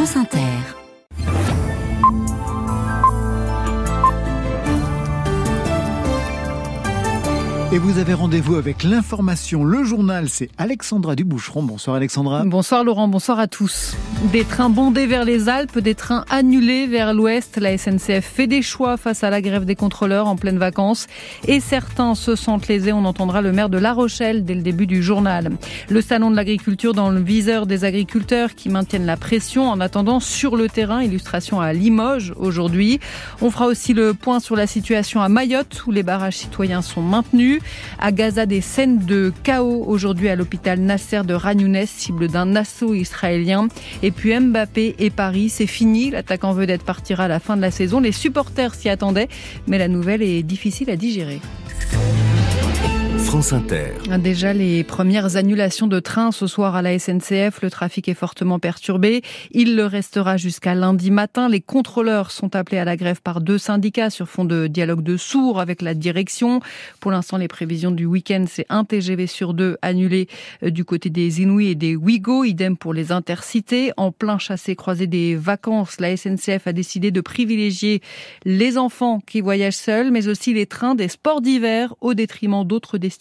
France Inter. Et vous avez rendez-vous avec l'information. Le journal, c'est Alexandra Duboucheron. Bonsoir Alexandra. Bonsoir Laurent, bonsoir à tous. Des trains bondés vers les Alpes, des trains annulés vers l'ouest. La SNCF fait des choix face à la grève des contrôleurs en pleine vacances. Et certains se sentent lésés. On entendra le maire de La Rochelle dès le début du journal. Le salon de l'agriculture dans le viseur des agriculteurs qui maintiennent la pression en attendant sur le terrain. Illustration à Limoges aujourd'hui. On fera aussi le point sur la situation à Mayotte où les barrages citoyens sont maintenus. À Gaza, des scènes de chaos aujourd'hui à l'hôpital Nasser de Ranounès, cible d'un assaut israélien. Et puis Mbappé et Paris, c'est fini. L'attaquant vedette partira à la fin de la saison. Les supporters s'y attendaient, mais la nouvelle est difficile à digérer. Inter. Déjà les premières annulations de trains ce soir à la SNCF, le trafic est fortement perturbé. Il le restera jusqu'à lundi matin. Les contrôleurs sont appelés à la grève par deux syndicats sur fond de dialogue de sourds avec la direction. Pour l'instant, les prévisions du week-end, c'est un TGV sur deux annulé euh, du côté des Inouïs et des Ouigo. Idem pour les intercités. En plein chassé croisé des vacances, la SNCF a décidé de privilégier les enfants qui voyagent seuls, mais aussi les trains des sports d'hiver au détriment d'autres destinations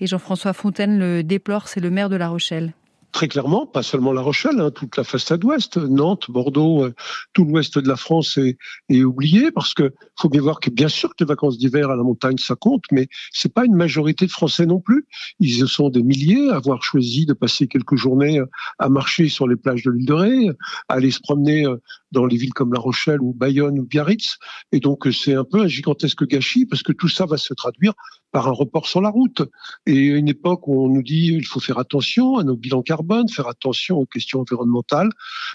et Jean-François Fontaine le déplore, c'est le maire de La Rochelle. Très clairement, pas seulement La Rochelle, hein, toute la façade ouest, Nantes, Bordeaux, euh, tout l'ouest de la France est, est, oublié parce que faut bien voir que bien sûr que les vacances d'hiver à la montagne ça compte, mais c'est pas une majorité de Français non plus. Ils sont des milliers à avoir choisi de passer quelques journées à marcher sur les plages de l'île de Ré, à aller se promener euh, dans les villes comme La Rochelle ou Bayonne ou Biarritz, et donc c'est un peu un gigantesque gâchis parce que tout ça va se traduire par un report sur la route. Et à une époque où on nous dit il faut faire attention à nos bilans carbone faire attention aux questions environnementales.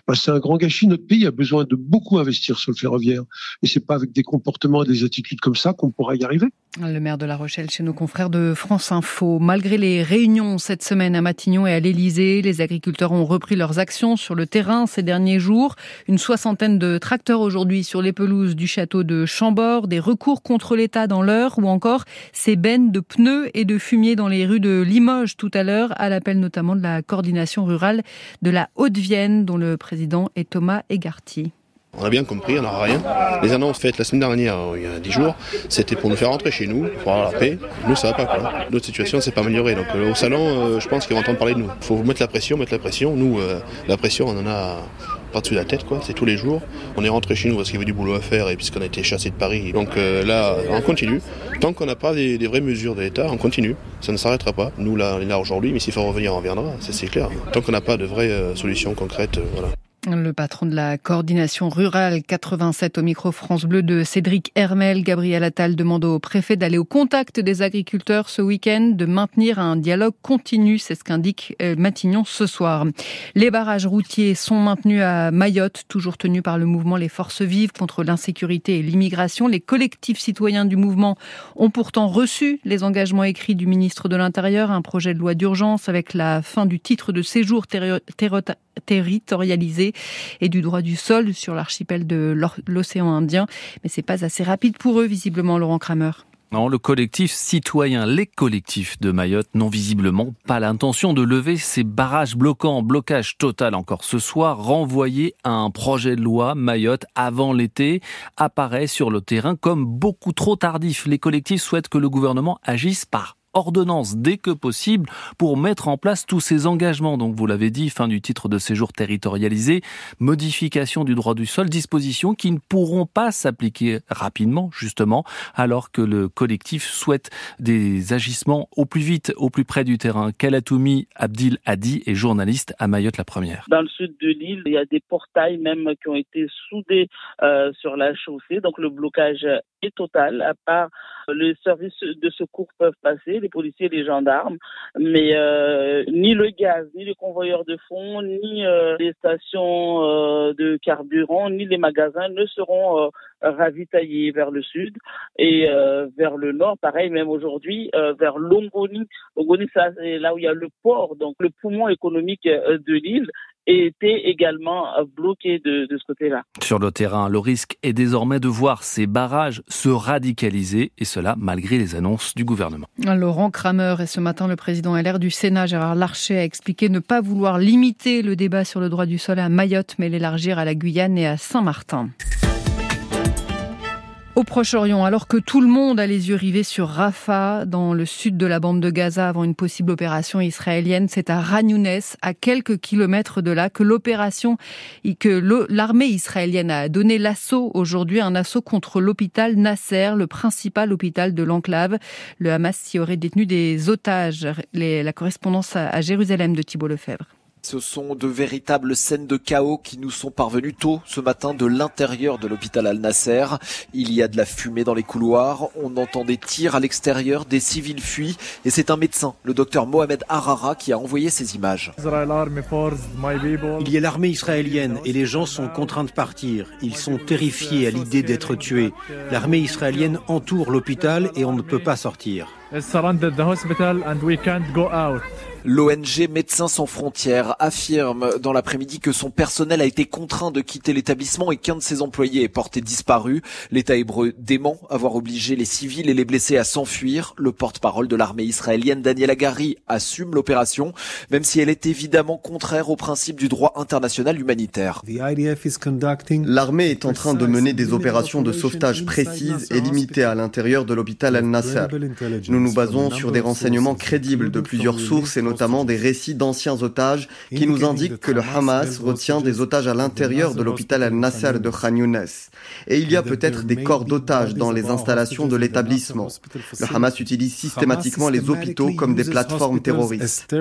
Bah, c'est un grand gâchis. Notre pays a besoin de beaucoup investir sur le ferroviaire. Et c'est pas avec des comportements et des attitudes comme ça qu'on pourra y arriver. Le maire de La Rochelle chez nos confrères de France Info. Malgré les réunions cette semaine à Matignon et à l'Elysée, les agriculteurs ont repris leurs actions sur le terrain ces derniers jours. Une soixantaine de tracteurs aujourd'hui sur les pelouses du château de Chambord, des recours contre l'État dans l'heure ou encore ces de pneus et de fumier dans les rues de Limoges tout à l'heure, à l'appel notamment de la coordination rurale de la Haute-Vienne dont le président est Thomas Egarty. On a bien compris, on n'aura rien. Les annonces faites la semaine dernière, il y a 10 jours, c'était pour nous faire rentrer chez nous, pour avoir la paix. Nous, ça va pas. Quoi. Notre situation s'est pas améliorée. Donc euh, au salon, euh, je pense qu'ils vont entendre parler de nous. Il faut mettre la pression, mettre la pression. Nous, euh, la pression, on en a pas dessus la tête, quoi. C'est tous les jours. On est rentré chez nous parce qu'il y avait du boulot à faire et puisqu'on a été chassé de Paris. Donc là, on continue. Tant qu'on n'a pas des, vraies mesures de l'État, on continue. Ça ne s'arrêtera pas. Nous, là, on est là aujourd'hui, mais s'il faut revenir, on reviendra. C'est clair. Tant qu'on n'a pas de vraies solutions concrètes, voilà. Le patron de la coordination rurale 87 au micro France Bleu de Cédric Hermel, Gabriel Attal demande au préfet d'aller au contact des agriculteurs ce week-end, de maintenir un dialogue continu, c'est ce qu'indique euh, Matignon ce soir. Les barrages routiers sont maintenus à Mayotte, toujours tenus par le mouvement Les Forces Vives contre l'insécurité et l'immigration. Les collectifs citoyens du mouvement ont pourtant reçu les engagements écrits du ministre de l'Intérieur, un projet de loi d'urgence avec la fin du titre de séjour territorialisé et du droit du sol sur l'archipel de l'océan Indien. Mais c'est pas assez rapide pour eux, visiblement, Laurent Kramer. Non, le collectif citoyen, les collectifs de Mayotte n'ont visiblement pas l'intention de lever ces barrages bloquants, blocage total encore ce soir, renvoyé à un projet de loi Mayotte avant l'été, apparaît sur le terrain comme beaucoup trop tardif. Les collectifs souhaitent que le gouvernement agisse par ordonnance dès que possible pour mettre en place tous ces engagements. Donc vous l'avez dit, fin du titre de séjour territorialisé, modification du droit du sol, dispositions qui ne pourront pas s'appliquer rapidement justement alors que le collectif souhaite des agissements au plus vite, au plus près du terrain. Kalatoumi Abdil Hadi est journaliste à Mayotte la première. Dans le sud de l'île, il y a des portails même qui ont été soudés euh, sur la chaussée, donc le blocage est total, à part les services de secours peuvent passer, les policiers, les gendarmes, mais euh, ni le gaz, ni les convoyeurs de fonds, ni euh, les stations euh, de carburant, ni les magasins ne seront ravitaillés vers le sud et vers le nord. Pareil, même aujourd'hui, vers Longoni. Longoni, c'est là où il y a le port, donc le poumon économique de l'île. Été également bloqués de, de ce côté-là. Sur le terrain, le risque est désormais de voir ces barrages se radicaliser, et cela malgré les annonces du gouvernement. Laurent Kramer et ce matin le président LR du Sénat, Gérard Larcher, a expliqué ne pas vouloir limiter le débat sur le droit du sol à Mayotte, mais l'élargir à la Guyane et à Saint-Martin. Au Proche-Orient, alors que tout le monde a les yeux rivés sur Rafah, dans le sud de la bande de Gaza, avant une possible opération israélienne, c'est à Ranounès, à quelques kilomètres de là, que l'opération, que l'armée israélienne a donné l'assaut aujourd'hui, un assaut contre l'hôpital Nasser, le principal hôpital de l'enclave. Le Hamas y aurait détenu des otages. la correspondance à Jérusalem de Thibault Lefebvre. Ce sont de véritables scènes de chaos qui nous sont parvenues tôt ce matin de l'intérieur de l'hôpital Al-Nasser. Il y a de la fumée dans les couloirs, on entend des tirs à l'extérieur, des civils fuient et c'est un médecin, le docteur Mohamed Harara, qui a envoyé ces images. Il y a l'armée israélienne et les gens sont contraints de partir. Ils sont terrifiés à l'idée d'être tués. L'armée israélienne entoure l'hôpital et on ne peut pas sortir. L'ONG Médecins sans frontières affirme dans l'après-midi que son personnel a été contraint de quitter l'établissement et qu'un de ses employés est porté disparu. L'État hébreu dément avoir obligé les civils et les blessés à s'enfuir. Le porte-parole de l'armée israélienne Daniel Agari assume l'opération, même si elle est évidemment contraire au principe du droit international humanitaire. L'armée est en train de mener des opérations de sauvetage précises et limitées à l'intérieur de l'hôpital Al-Nasser. Nous nous basons sur des renseignements crédibles de plusieurs sources et notamment des récits d'anciens otages qui nous indiquent que le Hamas retient des otages à l'intérieur de l'hôpital Al-Nasser de Khan Younes. Et il y a peut-être des corps d'otages dans les installations de l'établissement. Le Hamas utilise systématiquement les hôpitaux comme des plateformes terroristes.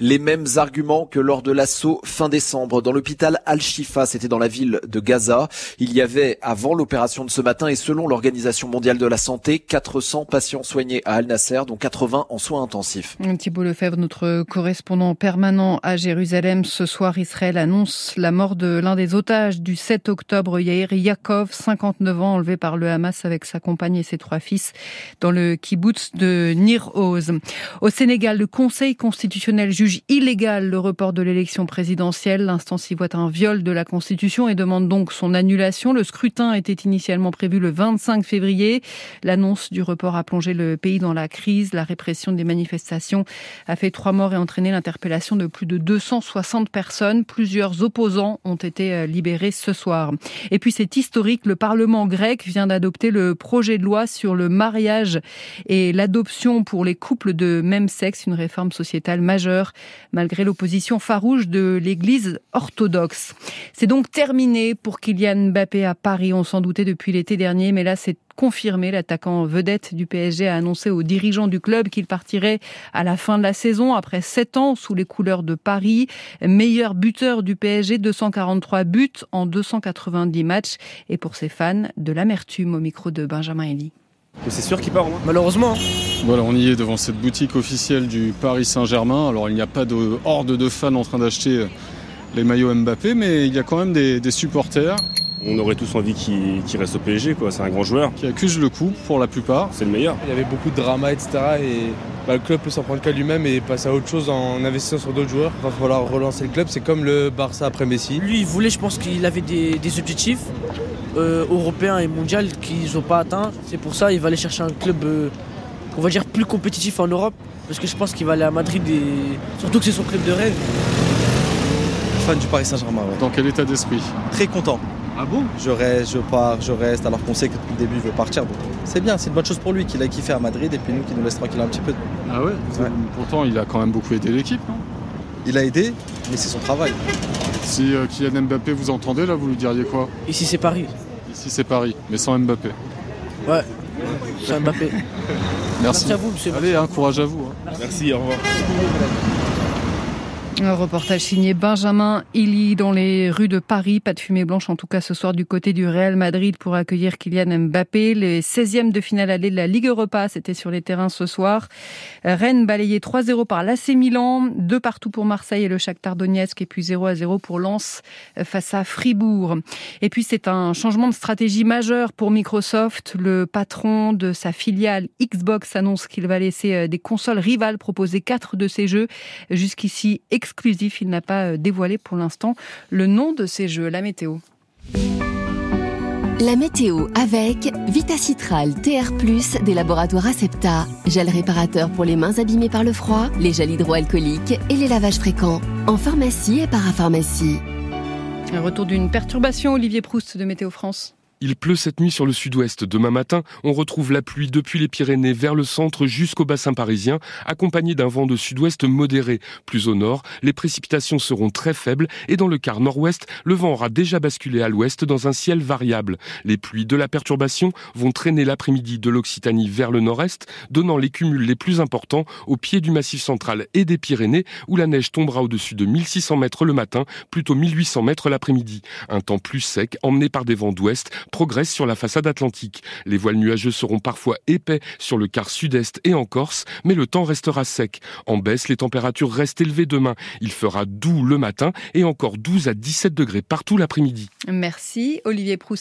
Les mêmes arguments que lors de l'assaut fin décembre dans l'hôpital Al-Shifa, c'était dans la ville de Gaza. Il y avait, avant l'opération de ce matin et selon l'Organisation mondiale de la santé, 400 patients soignés à Al-Nasser, dont 80 en soins intensifs. Thibault Lefebvre, notre correspondant permanent à Jérusalem. Ce soir, Israël annonce la mort de l'un des otages du 7 octobre, Yair Yaakov, 59 ans, enlevé par le Hamas avec sa compagne et ses trois fils dans le kibbutz de Nir Oz. Au Sénégal, le Conseil constitutionnel juge illégal le report de l'élection présidentielle. L'instance y voit un viol de la Constitution et demande donc son annulation. Le scrutin était initialement prévu le 25 février. L'annonce du report a plongé le pays dans la crise. La répression des manifestations a fait trois morts et entraîné l'interpellation de plus de 260 personnes. Plusieurs opposants ont été euh, libérés ce soir. Et puis c'est historique, le Parlement grec vient d'adopter le projet de loi sur le mariage et l'adoption pour les couples de même sexe, une réforme sociétale majeure malgré l'opposition farouche de l'Église orthodoxe. C'est donc terminé pour Kylian Mbappé à Paris, on s'en doutait depuis l'été dernier, mais là c'est confirmé. L'attaquant vedette du PSG a annoncé aux dirigeants du club qu'il partirait à la fin de la saison après sept ans sous les couleurs de Paris. Meilleur buteur du PSG, 243 buts en 290 matchs. Et pour ses fans, de l'amertume au micro de Benjamin Elie. C'est sûr qu'il part, malheureusement. Voilà, on y est devant cette boutique officielle du Paris Saint-Germain. Alors il n'y a pas de horde de fans en train d'acheter les maillots Mbappé, mais il y a quand même des, des supporters. On aurait tous envie qu'il reste au PSG, quoi. C'est un grand joueur. Qui accuse le coup pour la plupart. C'est le meilleur. Il y avait beaucoup de drama, etc. Et bah, le club peut s'en prendre qu'à lui-même et passer à autre chose en investissant sur d'autres joueurs. Il va falloir relancer le club. C'est comme le Barça après Messi. Lui, il voulait, je pense qu'il avait des, objectifs euh, européens et mondiaux qu'ils n'ont pas atteints. C'est pour ça qu'il va aller chercher un club, euh, on va dire, plus compétitif en Europe. Parce que je pense qu'il va aller à Madrid et surtout que c'est son club de rêve. Fan du Paris Saint-Germain. Dans quel état d'esprit? Très content. Ah bon? Je reste, je pars, je reste, alors qu'on sait que depuis le début il veut partir. c'est bien, c'est une bonne chose pour lui qu'il a kiffé à Madrid et puis nous qui nous laisse tranquille un petit peu. Ah ouais, Pourtant il a quand même beaucoup aidé l'équipe, non? Il a aidé, mais c'est son travail. Si euh, Kylian Mbappé vous entendez là, vous lui diriez quoi? Ici c'est Paris. Ici c'est Paris, mais sans Mbappé. Ouais, sans Mbappé. Merci. Merci à vous, monsieur. Allez, hein, courage à vous. Hein. Merci, au revoir. Un reportage signé Benjamin Illy dans les rues de Paris. Pas de fumée blanche en tout cas ce soir du côté du Real Madrid pour accueillir Kylian Mbappé. Les 16e de finale allée de la Ligue Europa, c'était sur les terrains ce soir. Rennes balayé 3-0 par l'AC Milan, deux partout pour Marseille et le Shakhtar Donetsk et puis 0 0 pour Lens face à Fribourg. Et puis c'est un changement de stratégie majeur pour Microsoft. Le patron de sa filiale Xbox annonce qu'il va laisser des consoles rivales proposer quatre de ses jeux jusqu'ici exclusif. Il n'a pas dévoilé pour l'instant le nom de ces jeux. La météo. La météo avec Vitacitral TR+, des laboratoires Acepta, gel réparateur pour les mains abîmées par le froid, les gels hydroalcooliques et les lavages fréquents, en pharmacie et parapharmacie. Un retour d'une perturbation, Olivier Proust de Météo France. Il pleut cette nuit sur le sud-ouest. Demain matin, on retrouve la pluie depuis les Pyrénées vers le centre jusqu'au bassin parisien, accompagné d'un vent de sud-ouest modéré. Plus au nord, les précipitations seront très faibles et dans le quart nord-ouest, le vent aura déjà basculé à l'ouest dans un ciel variable. Les pluies de la perturbation vont traîner l'après-midi de l'Occitanie vers le nord-est, donnant les cumuls les plus importants au pied du massif central et des Pyrénées, où la neige tombera au-dessus de 1600 mètres le matin, plutôt 1800 mètres l'après-midi. Un temps plus sec, emmené par des vents d'ouest, progresse sur la façade atlantique. Les voiles nuageux seront parfois épais sur le quart sud-est et en Corse, mais le temps restera sec. En baisse, les températures restent élevées demain. Il fera doux le matin et encore 12 à 17 degrés partout l'après-midi. Merci Olivier Proust.